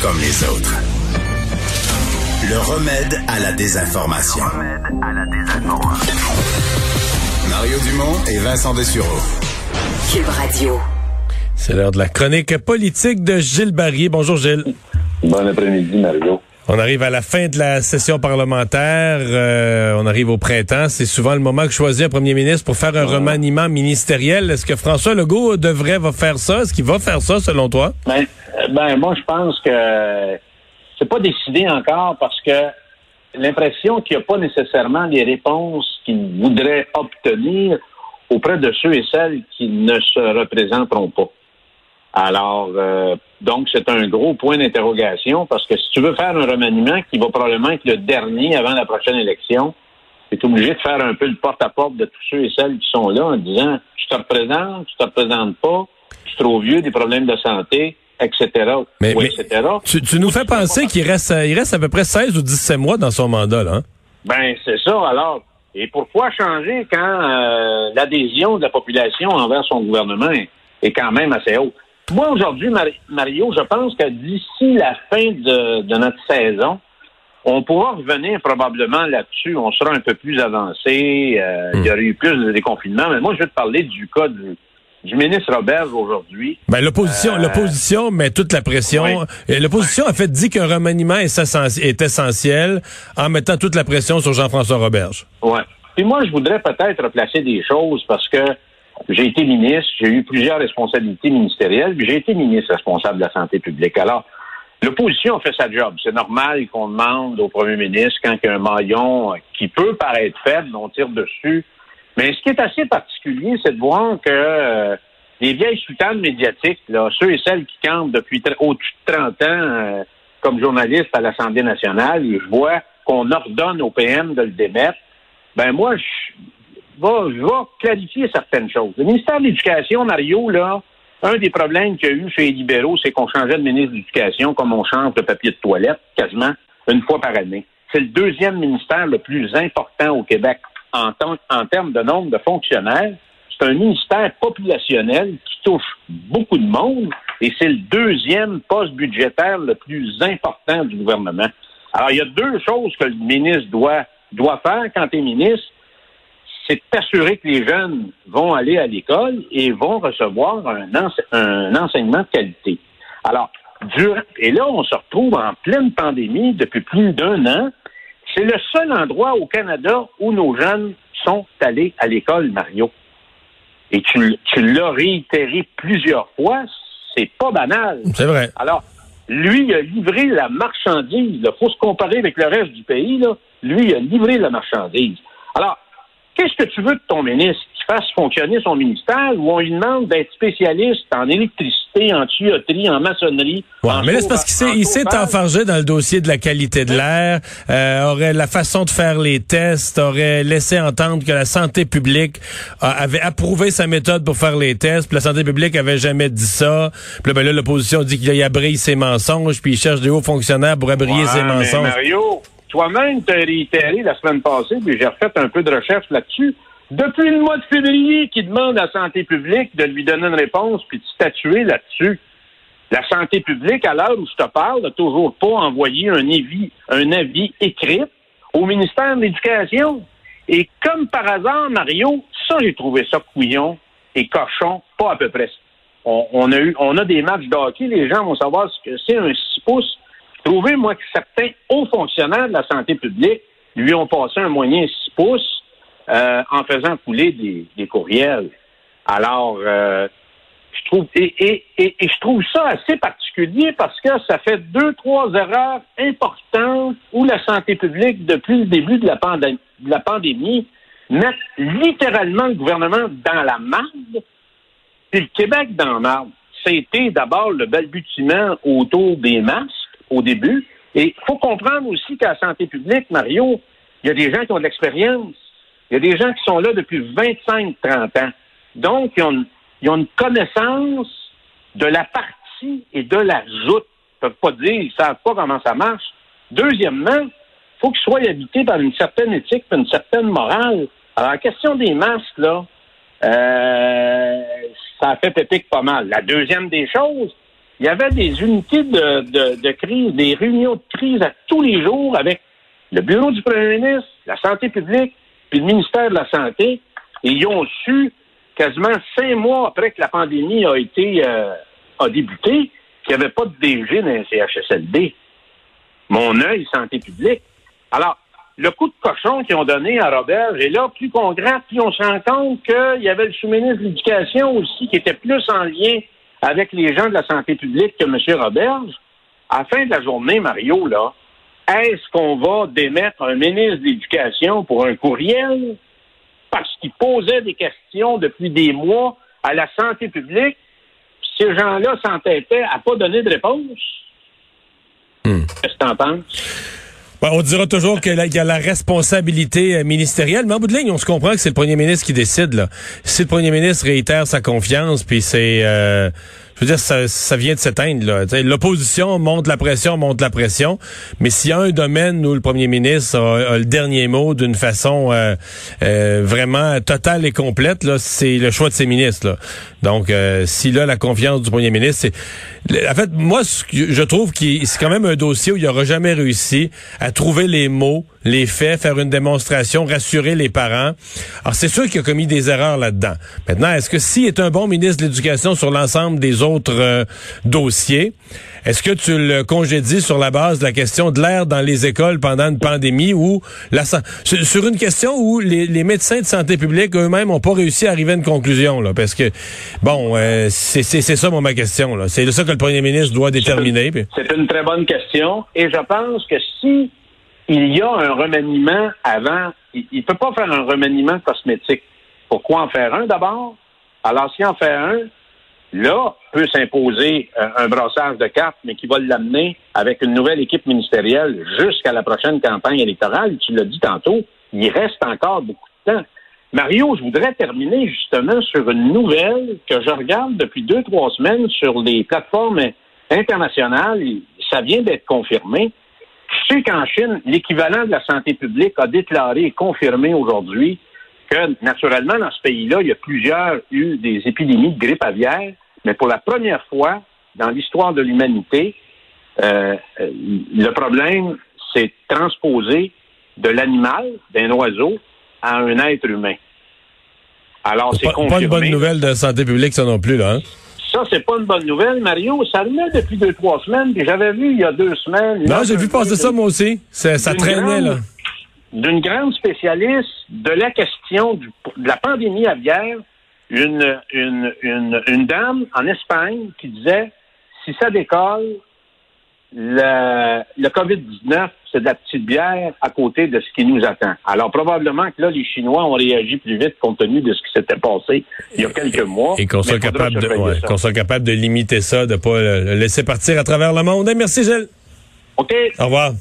Comme les autres. Le remède à la désinformation. Mario Dumont et Vincent Dessureau. Cube Radio. C'est l'heure de la chronique politique de Gilles Barrier. Bonjour Gilles. Bon après-midi, Mario. On arrive à la fin de la session parlementaire. euh, on arrive au printemps. C'est souvent le moment que choisit un premier ministre pour faire un remaniement ministériel. Est-ce que François Legault devrait va faire ça? Est-ce qu'il va faire ça, selon toi? Ben, ben, moi, je pense que c'est pas décidé encore parce que l'impression qu'il n'y a pas nécessairement les réponses qu'il voudrait obtenir auprès de ceux et celles qui ne se représenteront pas. Alors, euh, donc, c'est un gros point d'interrogation parce que si tu veux faire un remaniement qui va probablement être le dernier avant la prochaine élection, tu es obligé de faire un peu le porte-à-porte de tous ceux et celles qui sont là en disant tu te représentes, tu te représentes pas, tu es trop vieux, des problèmes de santé, etc. Mais- ou mais- etc. Tu, tu nous fais penser qu'il reste, il reste à peu près 16 ou 17 mois dans son mandat, là. hein? Ben, c'est ça. Alors, et pourquoi changer quand euh, l'adhésion de la population envers son gouvernement est, quand même assez haute? Moi, aujourd'hui, Mari- Mario, je pense que d'ici la fin de, de notre saison, on pourra revenir probablement là-dessus. On sera un peu plus avancé. euh, Il y aurait eu plus de déconfinement. Mais moi, je vais te parler du cas du, du ministre Robert aujourd'hui. Ben, l'opposition, Euh, l'opposition met toute la pression. Oui. L'opposition a fait dit qu'un remaniement est, essen- est essentiel en mettant toute la pression sur Jean-François Roberge. Ouais. Puis moi, je voudrais peut-être replacer des choses parce que j'ai été ministre, j'ai eu plusieurs responsabilités ministérielles, puis j'ai été ministre responsable de la santé publique. Alors, l'opposition fait sa job. C'est normal qu'on demande au premier ministre, quand il y a un maillon qui peut paraître faible, on tire dessus. Mais ce qui est assez particulier, c'est de voir que euh, les vieilles soutanes médiatiques, là, ceux et celles qui campent depuis au-dessus de 30 ans euh, comme journaliste à l'Assemblée nationale, je vois qu'on ordonne au PM de le démettre, ben moi, je vais, je vais clarifier certaines choses. Le ministère de l'Éducation, Mario, là, un des problèmes qu'il y a eu chez les libéraux, c'est qu'on changeait de ministre de l'Éducation comme on change de papier de toilette quasiment une fois par année. C'est le deuxième ministère le plus important au Québec en, termes de nombre de fonctionnaires. C'est un ministère populationnel qui touche beaucoup de monde et c'est le deuxième poste budgétaire le plus important du gouvernement. Alors, il y a deux choses que le ministre doit, doit faire quand il est ministre c'est d'assurer que les jeunes vont aller à l'école et vont recevoir un, ense- un enseignement de qualité. Alors, et là, on se retrouve en pleine pandémie depuis plus d'un an. C'est le seul endroit au Canada où nos jeunes sont allés à l'école, Mario. Et tu, tu l'as réitéré plusieurs fois, c'est pas banal. C'est vrai. Alors, lui, il a livré la marchandise. Il faut se comparer avec le reste du pays. Là. Lui, il a livré la marchandise. Alors, qu'est-ce que tu veux de ton ministre? Fasse fonctionner son ministère ou on lui demande d'être spécialiste en électricité, en tuyauterie, en maçonnerie? Ouais, en mais là, c'est parce qu'il s'est, il s'est chauffage? enfargé dans le dossier de la qualité de l'air, euh, aurait la façon de faire les tests, aurait laissé entendre que la santé publique euh, avait approuvé sa méthode pour faire les tests, puis la santé publique avait jamais dit ça. Puis là, ben là, l'opposition dit qu'il abrille ses mensonges, puis il cherche des hauts fonctionnaires pour abriller Ouais, ses mensonges. Mario, toi-même, tu as réitéré la semaine passée, puis j'ai refait un peu de recherche là-dessus. Depuis le mois de février, qui demande à la santé publique de lui donner une réponse puis de statuer là-dessus. La santé publique, à l'heure où je te parle, n'a toujours pas envoyé un avis, un avis écrit au ministère de l'Éducation. Et comme par hasard, Mario, ça, j'ai trouvé ça couillon et cochon, pas à peu près. On, on a eu, on a des matchs de les gens vont savoir ce que c'est un 6 pouces. Trouvez, moi, que certains hauts fonctionnaires de la santé publique lui ont passé un moyen 6 pouces euh, en faisant couler des, des courriels. Alors, euh, je trouve et, et, et, je trouve ça assez particulier parce que ça fait deux, trois erreurs importantes où la santé publique, depuis le début de la, pandé- de la pandémie, met littéralement le gouvernement dans la marde, puis le Québec dans la marde. C'était d'abord le balbutiement autour des masques, au début. Et il faut comprendre aussi qu'à la santé publique, Mario, il y a des gens qui ont de l'expérience. Il y a des gens qui sont là depuis 25-30 ans. Donc, ils ont, une connaissance de la partie et de la joute. Ils ne peuvent pas dire, ils ne savent pas comment ça marche. Deuxièmement, il faut qu'ils soient habités par une certaine éthique, par une certaine morale. Alors, la question des masques, là, euh, ça a fait pépique pas mal. La deuxième des choses, il y avait des unités de crise, des réunions de crise à tous les jours avec le bureau du premier ministre, la santé publique, puis le ministère de la Santé. Ils ont su quasiment cinq mois après que la pandémie a été euh, a débuté qu'il n'y avait pas de DG dans les CHSLD. Mon œil, santé publique. Alors, le coup de cochon qu'ils ont donné à Robert, et là, plus qu'on gratte, plus on se rend compte qu'il y avait le sous-ministre de l'Éducation aussi qui était plus en lien avec les gens de la santé publique que M. Roberge. À la fin de la journée, Mario, là, est-ce qu'on va démettre un ministre de l'Éducation pour un courriel? Parce qu'il posait des questions depuis des mois à la santé publique? Ces gens-là s'entêtaient à pas donner de réponse. Hmm. Qu'est-ce que tu en penses? on dira toujours qu'il y a la responsabilité euh, ministérielle, mais en bout de ligne, on se comprend que c'est le premier ministre qui décide. Là. Si le premier ministre réitère sa confiance, puis c'est... Euh, je veux dire, ça, ça vient de s'éteindre. L'opposition monte la pression, monte la pression. Mais s'il y a un domaine où le premier ministre a, le dernier mot d'une façon euh, euh, vraiment totale et complète, là, c'est le choix de ses ministres. Là. Donc, euh, s'il a la confiance du premier ministre, c'est... En fait, moi, je trouve que c'est quand même un dossier où il n'aura jamais réussi à trouver les mots les faits, faire une démonstration, rassurer les parents. Alors, c'est sûr qu'il a commis des erreurs là-dedans. Maintenant, est-ce que s'il est un bon ministre de l'Éducation sur l'ensemble des autres euh, dossiers, est-ce que tu le congédies sur la base de la question de l'air dans les écoles pendant une pandémie ou la, sur une question où les, médecins de santé publique eux-mêmes n'ont pas réussi à arriver à une conclusion, là, parce que, bon, euh, c'est ça ma question. là. C'est ça que le premier ministre doit déterminer. C'est une très bonne question et je pense que si il y a un remaniement avant. Il ne peut pas faire un remaniement cosmétique. Pourquoi en faire un d'abord? Alors, s'il en fait un, là, peut s'imposer euh, un brassage de cartes, mais qui va l'amener avec une nouvelle équipe ministérielle jusqu'à la prochaine campagne électorale. Tu l'as dit tantôt, il reste encore beaucoup de temps. Mario, je voudrais terminer justement sur une nouvelle que je regarde depuis deux, trois semaines sur les plateformes internationales. Ça vient d'être confirmé. Sais qu'en Chine, l'équivalent de la santé publique a déclaré et confirmé aujourd'hui que, naturellement, dans ce pays-là, il y a plusieurs eu des épidémies de grippe aviaire, mais pour la première fois dans l'histoire de l'humanité, euh, le problème s'est transposé de l'animal, d'un oiseau, à un être humain. Alors, c'est confirmé. Pas une bonne nouvelle de santé publique, ça non plus, là. Hein? Ça, c'est pas une bonne nouvelle, Mario. Ça remet depuis deux, trois semaines, puis j'avais vu il y a deux semaines. Non, j'ai vu passer ça, moi aussi. Ça, traînait, là. D'une grande spécialiste de la question de la pandémie aviaire, une, une, une, une dame en Espagne qui disait si ça décolle, le, le COVID-19, c'est de la petite bière à côté de ce qui nous attend. Alors, probablement que là, les Chinois ont réagi plus vite compte tenu de ce qui s'était passé il y a quelques mois. Et qu'on soit, capable de, qu'on soit capable de limiter ça, de pas le laisser partir à travers le monde. merci, Gilles. OK. Au revoir.